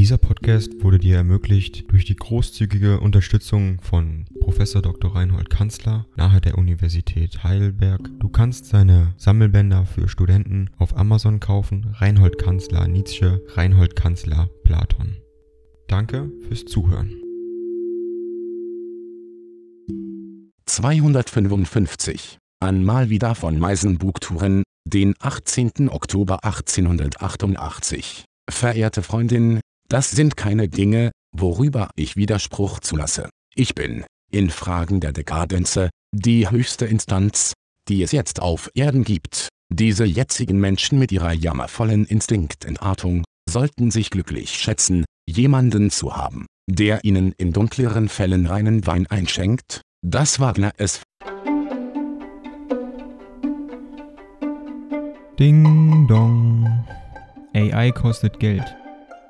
Dieser Podcast wurde dir ermöglicht durch die großzügige Unterstützung von Prof. Dr. Reinhold Kanzler nahe der Universität Heidelberg. Du kannst seine Sammelbänder für Studenten auf Amazon kaufen. Reinhold Kanzler Nietzsche, Reinhold Kanzler Platon. Danke fürs Zuhören. 255 an Malvida von Meisenbugtouren, den 18. Oktober 1888. Verehrte Freundin, das sind keine Dinge, worüber ich Widerspruch zulasse. Ich bin, in Fragen der Dekadenze, die höchste Instanz, die es jetzt auf Erden gibt. Diese jetzigen Menschen mit ihrer jammervollen Instinktentartung, sollten sich glücklich schätzen, jemanden zu haben, der ihnen in dunkleren Fällen reinen Wein einschenkt, das Wagner es. Ding dong. AI kostet Geld.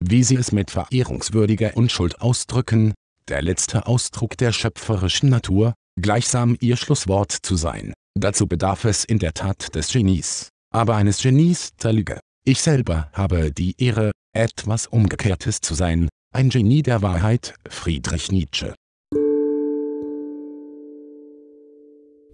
wie sie es mit verehrungswürdiger Unschuld ausdrücken, der letzte Ausdruck der schöpferischen Natur, gleichsam ihr Schlusswort zu sein. Dazu bedarf es in der Tat des Genies, aber eines Genies der Lüge. Ich selber habe die Ehre, etwas Umgekehrtes zu sein, ein Genie der Wahrheit, Friedrich Nietzsche.